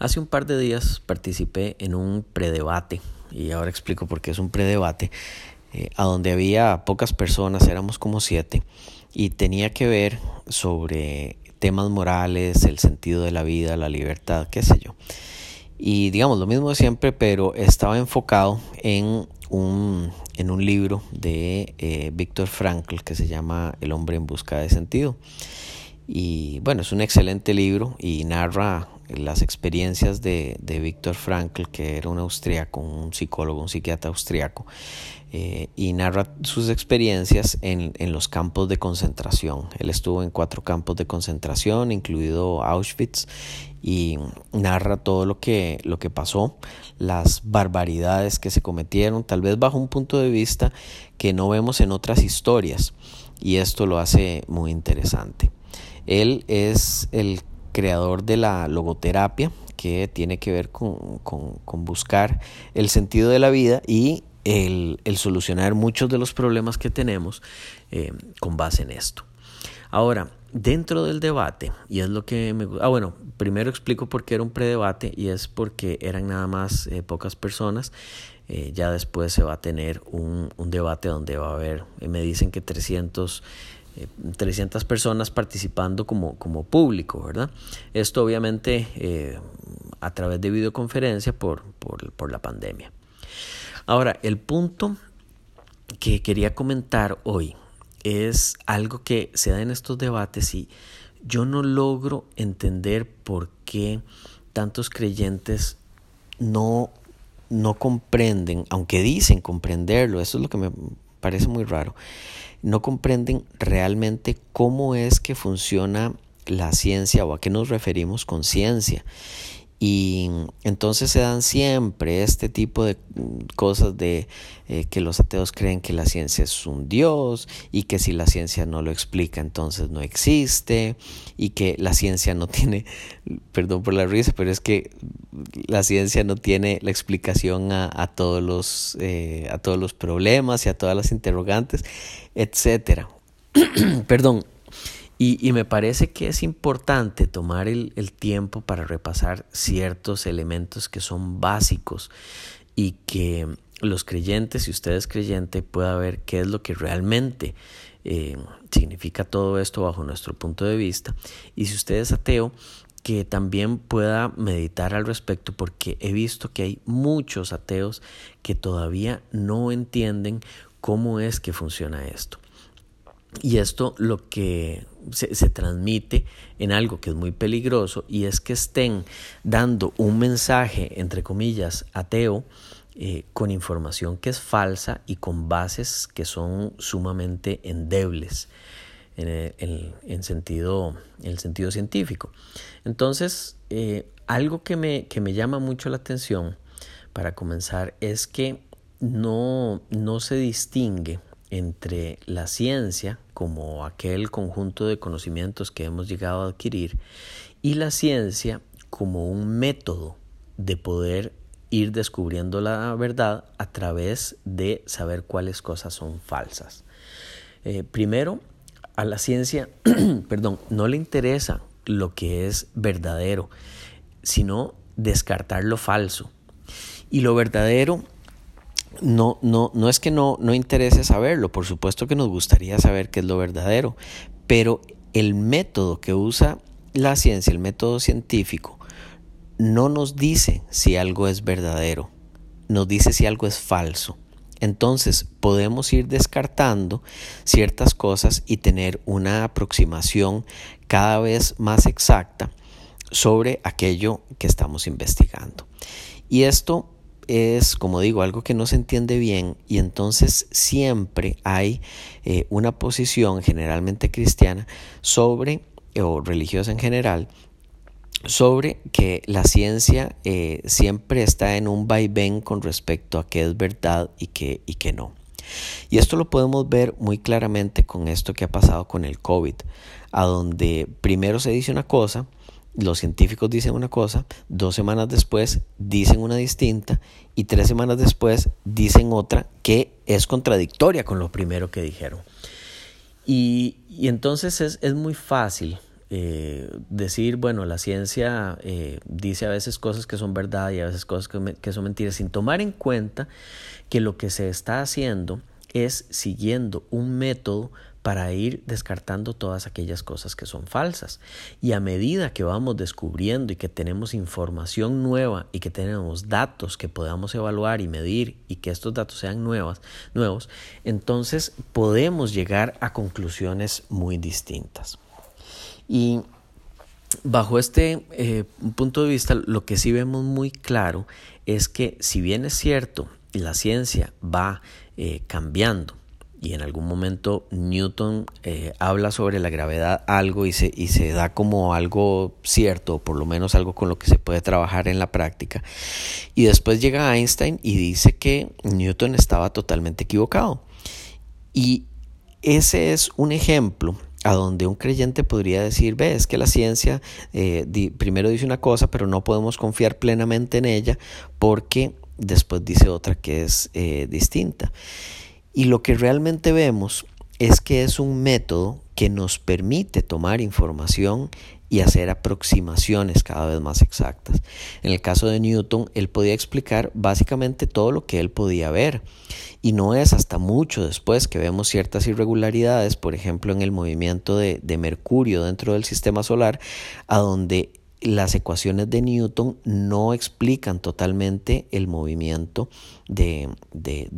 Hace un par de días participé en un predebate, y ahora explico por qué es un predebate, eh, a donde había pocas personas, éramos como siete, y tenía que ver sobre temas morales, el sentido de la vida, la libertad, qué sé yo. Y digamos lo mismo de siempre, pero estaba enfocado en un, en un libro de eh, Víctor Frankl que se llama El hombre en busca de sentido. Y bueno, es un excelente libro y narra las experiencias de, de Víctor Frankl, que era un austriaco, un psicólogo, un psiquiatra austriaco, eh, y narra sus experiencias en, en, los campos de concentración. Él estuvo en cuatro campos de concentración, incluido Auschwitz, y narra todo lo que, lo que pasó, las barbaridades que se cometieron, tal vez bajo un punto de vista que no vemos en otras historias, y esto lo hace muy interesante. Él es el creador de la logoterapia, que tiene que ver con, buscar el sentido de la vida y el, solucionar muchos de los problemas que tenemos eh, con base en esto. Ahora, dentro del debate, y es lo que me Ah, bueno, primero explico por qué era un predebate y es porque eran nada más eh, pocas personas. Eh, ya después se va a tener un, un, debate donde va a haber, me dicen que 300 300 eh, personas participando como, como público, ¿verdad? Esto obviamente eh, a través de videoconferencia por, por, por, la pandemia. Ahora, el punto que quería comentar hoy es algo que se da en estos debates y yo no logro entender por qué tantos creyentes no, no comprenden, aunque dicen comprenderlo, eso es lo que me parece muy raro, no comprenden realmente cómo es que funciona la ciencia o a qué nos referimos con ciencia. Y entonces se dan siempre este tipo de cosas de eh, que los ateos creen que la ciencia es un dios y que si la ciencia no lo explica entonces no existe y que la ciencia no tiene, perdón por la risa, pero es que la ciencia no tiene la explicación a, a todos, los, eh, a todos los problemas y a todas las interrogantes, etcétera. perdón, y, me parece que es importante tomar el, tiempo para repasar ciertos elementos que son básicos y que los creyentes, si usted es creyente, pueda ver qué es lo que realmente eh, significa todo esto bajo nuestro punto de vista. Y si usted es ateo, que también pueda meditar al respecto porque he visto que hay muchos ateos que todavía no entienden cómo es que funciona esto. Y esto lo que se, transmite en algo que es muy peligroso y es que estén dando un mensaje, entre comillas, ateo, eh, con información que es falsa y con bases que son sumamente endebles en, sentido, en el sentido científico. Entonces, eh, algo que me, que me llama mucho la atención para comenzar es que no, no se distingue entre la ciencia como aquel conjunto de conocimientos que hemos llegado a adquirir y la ciencia como un método de poder ir descubriendo la verdad a través de saber cuáles cosas son falsas. Eh, primero, a la ciencia, perdón, no le interesa lo que es verdadero, sino descartar lo falso. Y lo verdadero no, no, no es que no, no interese saberlo, por supuesto que nos gustaría saber qué es lo verdadero, pero el método que usa la ciencia, el método científico, no nos dice si algo es verdadero, nos dice si algo es falso. Entonces podemos ir descartando ciertas cosas y tener una aproximación cada vez más exacta sobre aquello que estamos investigando. Y esto es, como digo, algo que no se entiende bien y entonces siempre hay eh, una posición generalmente cristiana sobre, o religiosa en general, sobre que la ciencia eh, siempre está en un vaivén con respecto a qué es verdad y qué, y qué no. Y esto lo podemos ver muy claramente con esto que ha pasado con el COVID, a donde primero se dice una cosa, los científicos dicen una cosa, dos semanas después dicen una distinta y tres semanas después dicen otra que es contradictoria con lo primero que dijeron. Y, entonces es, muy fácil eh, decir, bueno, la ciencia eh, dice a veces cosas que son verdad y a veces cosas que, que son mentiras, sin tomar en cuenta que lo que se está haciendo es siguiendo un método para ir descartando todas aquellas cosas que son falsas. Y a medida que vamos descubriendo y que tenemos información nueva y que tenemos datos que podamos evaluar y medir y que estos datos sean nuevos, entonces podemos llegar a conclusiones muy distintas. Y bajo este eh, punto de vista, lo que sí vemos muy claro es que si bien es cierto, la ciencia va eh, cambiando, y en algún momento Newton eh, habla sobre la gravedad algo y se, y se da como algo cierto, por lo menos algo con lo que se puede trabajar en la práctica. Y después llega Einstein y dice que Newton estaba totalmente equivocado. Y ese es un ejemplo a donde un creyente podría decir, ve, es que la ciencia eh, primero dice una cosa, pero no podemos confiar plenamente en ella porque después dice otra que es eh, distinta. Y lo que realmente vemos es que es un método que nos permite tomar información y hacer aproximaciones cada vez más exactas. En el caso de Newton, él podía explicar básicamente todo lo que él podía ver. Y no es hasta mucho después que vemos ciertas irregularidades, por ejemplo en el movimiento de, Mercurio dentro del sistema solar, a donde las ecuaciones de Newton no explican totalmente el movimiento de,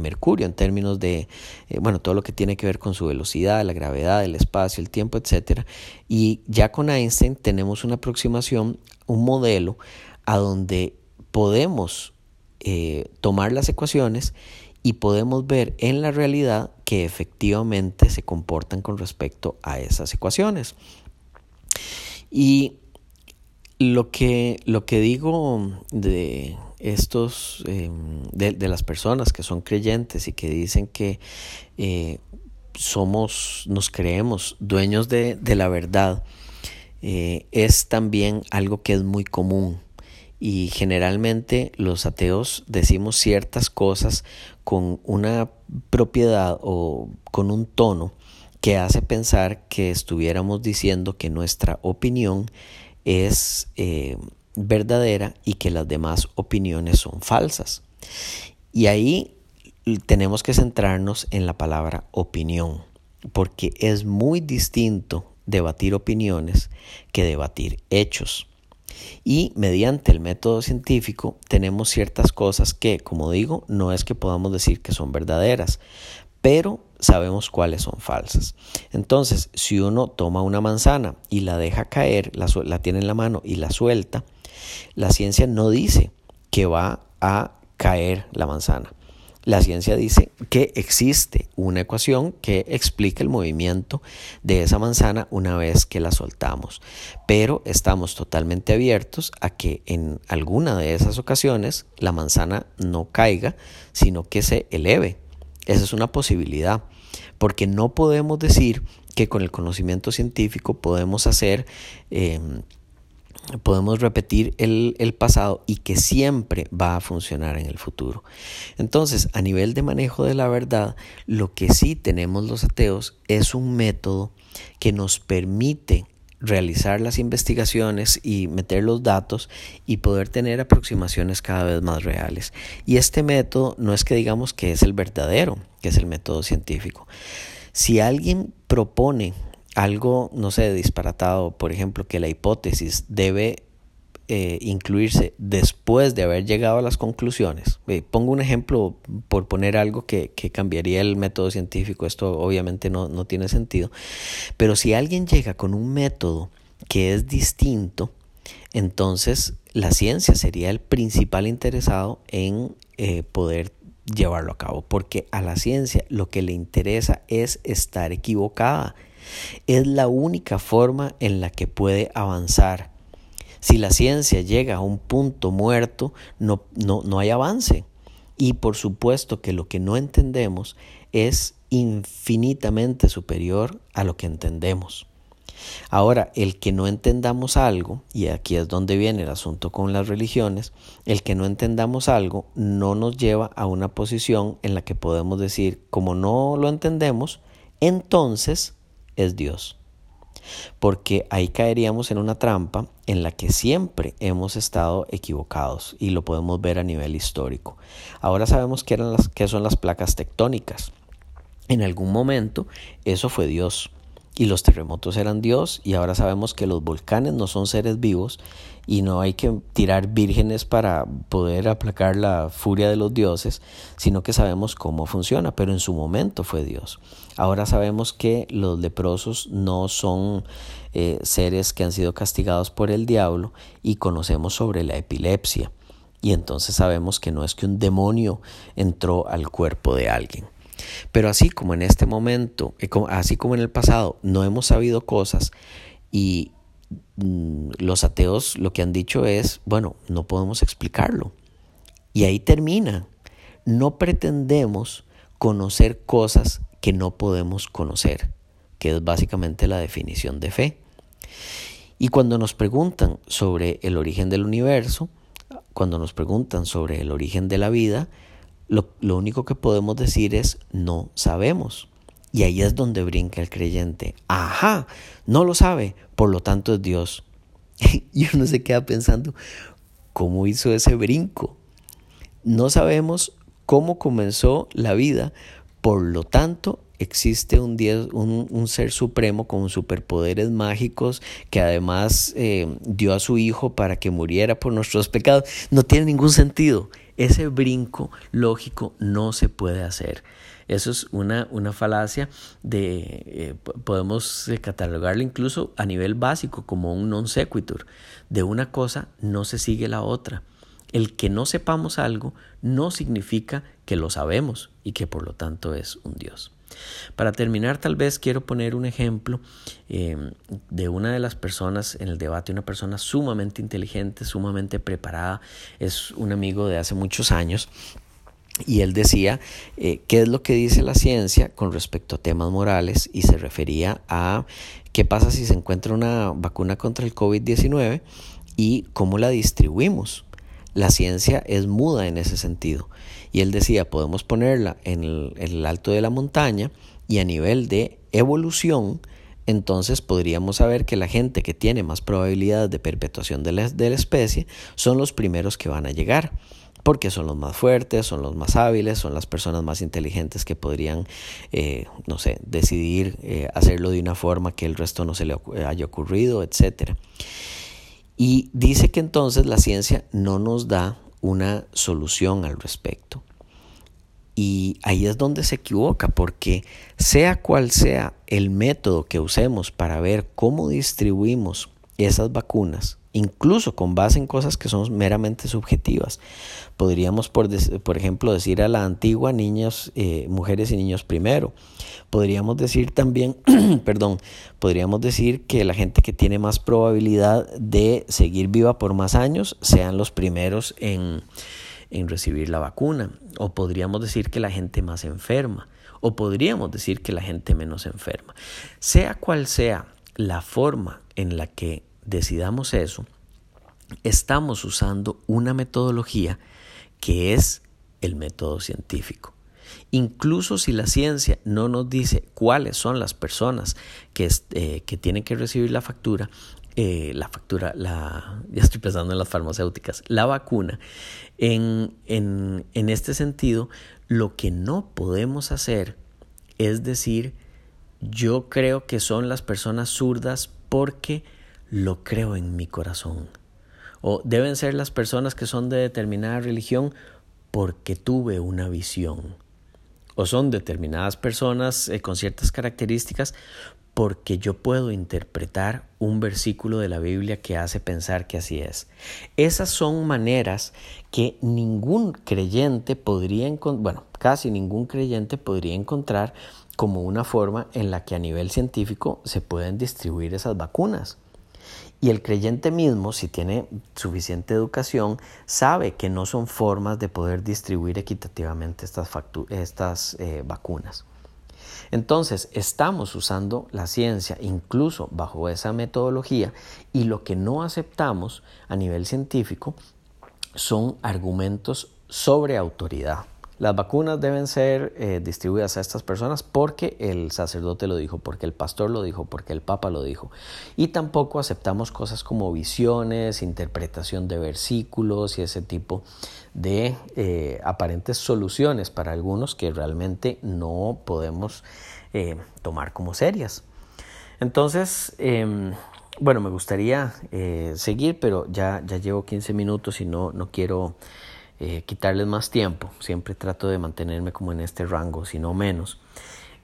Mercurio en términos de, eh, bueno, todo lo que tiene que ver con su velocidad, la gravedad, el espacio, el tiempo, etc. Y ya con Einstein tenemos una aproximación, un modelo a donde podemos eh, tomar las ecuaciones y podemos ver en la realidad que efectivamente se comportan con respecto a esas ecuaciones. Y lo que, lo que digo de estos, em, de, las personas que son creyentes y que dicen que eh, somos, nos creemos dueños de, la verdad, eh, es también algo que es muy común. Y generalmente los ateos decimos ciertas cosas con una propiedad o con un tono que hace pensar que estuviéramos diciendo que nuestra opinión es eh, verdadera y que las demás opiniones son falsas. Y ahí tenemos que centrarnos en la palabra opinión, porque es muy distinto debatir opiniones que debatir hechos. Y mediante el método científico tenemos ciertas cosas que, como digo, no es que podamos decir que son verdaderas, pero sabemos cuáles son falsas. Entonces, si uno toma una manzana y la deja caer, la, tiene en la mano y la suelta, la ciencia no dice que va a caer la manzana. La ciencia dice que existe una ecuación que explica el movimiento de esa manzana una vez que la soltamos, pero estamos totalmente abiertos a que en alguna de esas ocasiones la manzana no caiga, sino que se eleve. Esa es una posibilidad porque no podemos decir que con el conocimiento científico podemos hacer, em, podemos repetir el, el, pasado y que siempre va a funcionar en el futuro. Entonces, a nivel de manejo de la verdad, lo que sí tenemos los ateos es un método que nos permite realizar las investigaciones y meter los datos y poder tener aproximaciones cada vez más reales. Y este método no es que digamos que es el verdadero, que es el método científico. Si alguien propone algo, no sé, disparatado, por ejemplo, que la hipótesis debe eh, incluirse después de haber llegado a las conclusiones. Eh, pongo un ejemplo por poner algo que, cambiaría el método científico. Esto obviamente no, no tiene sentido. Pero si alguien llega con un método que es distinto, entonces la ciencia sería el principal interesado en eh, poder llevarlo a cabo, porque a la ciencia lo que le interesa es estar equivocada. Es la única forma en la que puede avanzar. Si la ciencia llega a un punto muerto, no, no, no hay avance. Y por supuesto que lo que no entendemos es infinitamente superior a lo que entendemos. Ahora, el que no entendamos algo, y aquí es donde viene el asunto con las religiones, el que no entendamos algo no nos lleva a una posición en la que podemos decir, como no lo entendemos, entonces es Dios. Porque ahí caeríamos en una trampa en la que siempre hemos estado equivocados y lo podemos ver a nivel histórico. Ahora sabemos qué, eran las, son las placas tectónicas. En algún momento eso fue Dios y los terremotos eran Dios y ahora sabemos que los volcanes no son seres vivos y no hay que tirar vírgenes para poder aplacar la furia de los dioses, sino que sabemos cómo funciona, pero en su momento fue Dios. Ahora sabemos que los leprosos no son eh, seres que han sido castigados por el diablo y conocemos sobre la epilepsia. Y entonces sabemos que no es que un demonio entró al cuerpo de alguien. Pero así como en este momento, eh, así como en el pasado, no hemos sabido cosas y mm, los ateos lo que han dicho es, bueno, no podemos explicarlo. Y ahí termina. No pretendemos conocer cosas que no podemos conocer, que es básicamente la definición de fe. Y cuando nos preguntan sobre el origen del universo, cuando nos preguntan sobre el origen de la vida, lo, único que podemos decir es no sabemos. Y ahí es donde brinca el creyente. Ajá, no lo sabe, por lo tanto es Dios. y uno se queda pensando, ¿cómo hizo ese brinco? No sabemos cómo comenzó la vida, por lo tanto existe un, un, ser supremo con superpoderes mágicos que además eh, dio a su hijo para que muriera por nuestros pecados. No tiene ningún sentido. Ese brinco lógico no se puede hacer. Eso es una, una falacia de, eh, podemos catalogarlo incluso a nivel básico como un non sequitur. De una cosa no se sigue la otra. El que no sepamos algo no significa que lo sabemos y que por lo tanto es un Dios. Para terminar, tal vez quiero poner un ejemplo em, de una de las personas en el debate, una persona sumamente inteligente, sumamente preparada, es un amigo de hace muchos años. Y él decía, eh, ¿qué es lo que dice la ciencia con respecto a temas morales? Y se refería a qué pasa si se encuentra una vacuna contra el COVID-19 y cómo la distribuimos. La ciencia es muda en ese sentido. Y él decía, podemos ponerla en el, alto de la montaña y a nivel de evolución, entonces podríamos saber que la gente que tiene más probabilidades de perpetuación de la, especie son los primeros que van a llegar, porque son los más fuertes, son los más hábiles, son las personas más inteligentes que podrían, eh, no sé, decidir eh, hacerlo de una forma que el resto no se le haya ocurrido, etc. Y dice que entonces la ciencia no nos da una solución al respecto. Y ahí es donde se equivoca, porque sea cual sea el método que usemos para ver cómo distribuimos esas vacunas, incluso con base en cosas que son meramente subjetivas, podríamos, por, por ejemplo, decir a la antigua niños, eh, mujeres y niños primero. Podríamos decir también, perdón, podríamos decir que la gente que tiene más probabilidad de seguir viva por más años sean los primeros en, en recibir la vacuna. O podríamos decir que la gente más enferma. O podríamos decir que la gente menos enferma. Sea cual sea la forma en la que decidamos eso, estamos usando una metodología que es el método científico. Incluso si la ciencia no nos dice cuáles son las personas que, eh, que tienen que recibir la factura, eh, la factura, la, ya estoy pensando en las farmacéuticas, la vacuna, en, en, en este sentido, lo que no podemos hacer es decir, yo creo que son las personas zurdas porque lo creo en mi corazón. O deben ser las personas que son de determinada religión porque tuve una visión. O son determinadas personas eh, con ciertas características porque yo puedo interpretar un versículo de la Biblia que hace pensar que así es. Esas son maneras que ningún creyente podría encontrar, bueno, casi ningún creyente podría encontrar como una forma en la que a nivel científico se pueden distribuir esas vacunas. Y el creyente mismo, si tiene suficiente educación, sabe que no son formas de poder distribuir equitativamente estas, estas eh, vacunas. Entonces, estamos usando la ciencia incluso bajo esa metodología y lo que no aceptamos a nivel científico son argumentos sobre autoridad. Las vacunas deben ser eh, distribuidas a estas personas porque el sacerdote lo dijo, porque el pastor lo dijo, porque el papa lo dijo. Y tampoco aceptamos cosas como visiones, interpretación de versículos y ese tipo de eh, aparentes soluciones para algunos que realmente no podemos eh, tomar como serias. Entonces, em, bueno, me gustaría seguir, pero ya, ya llevo 15 minutos y no, no quiero eh, quitarles más tiempo. Siempre trato de mantenerme como en este rango, si no menos.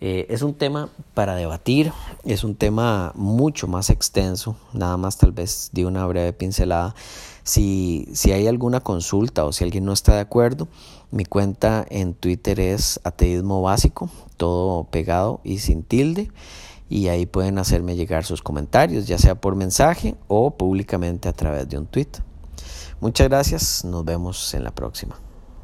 Eh, es un tema para debatir, es un tema mucho más extenso, nada más tal vez de una breve pincelada. Si, si hay alguna consulta o si alguien no está de acuerdo, mi cuenta en Twitter es ateísmo básico, todo pegado y sin tilde, y ahí pueden hacerme llegar sus comentarios, ya sea por mensaje o públicamente a través de un tweet. Muchas gracias, nos vemos en la próxima.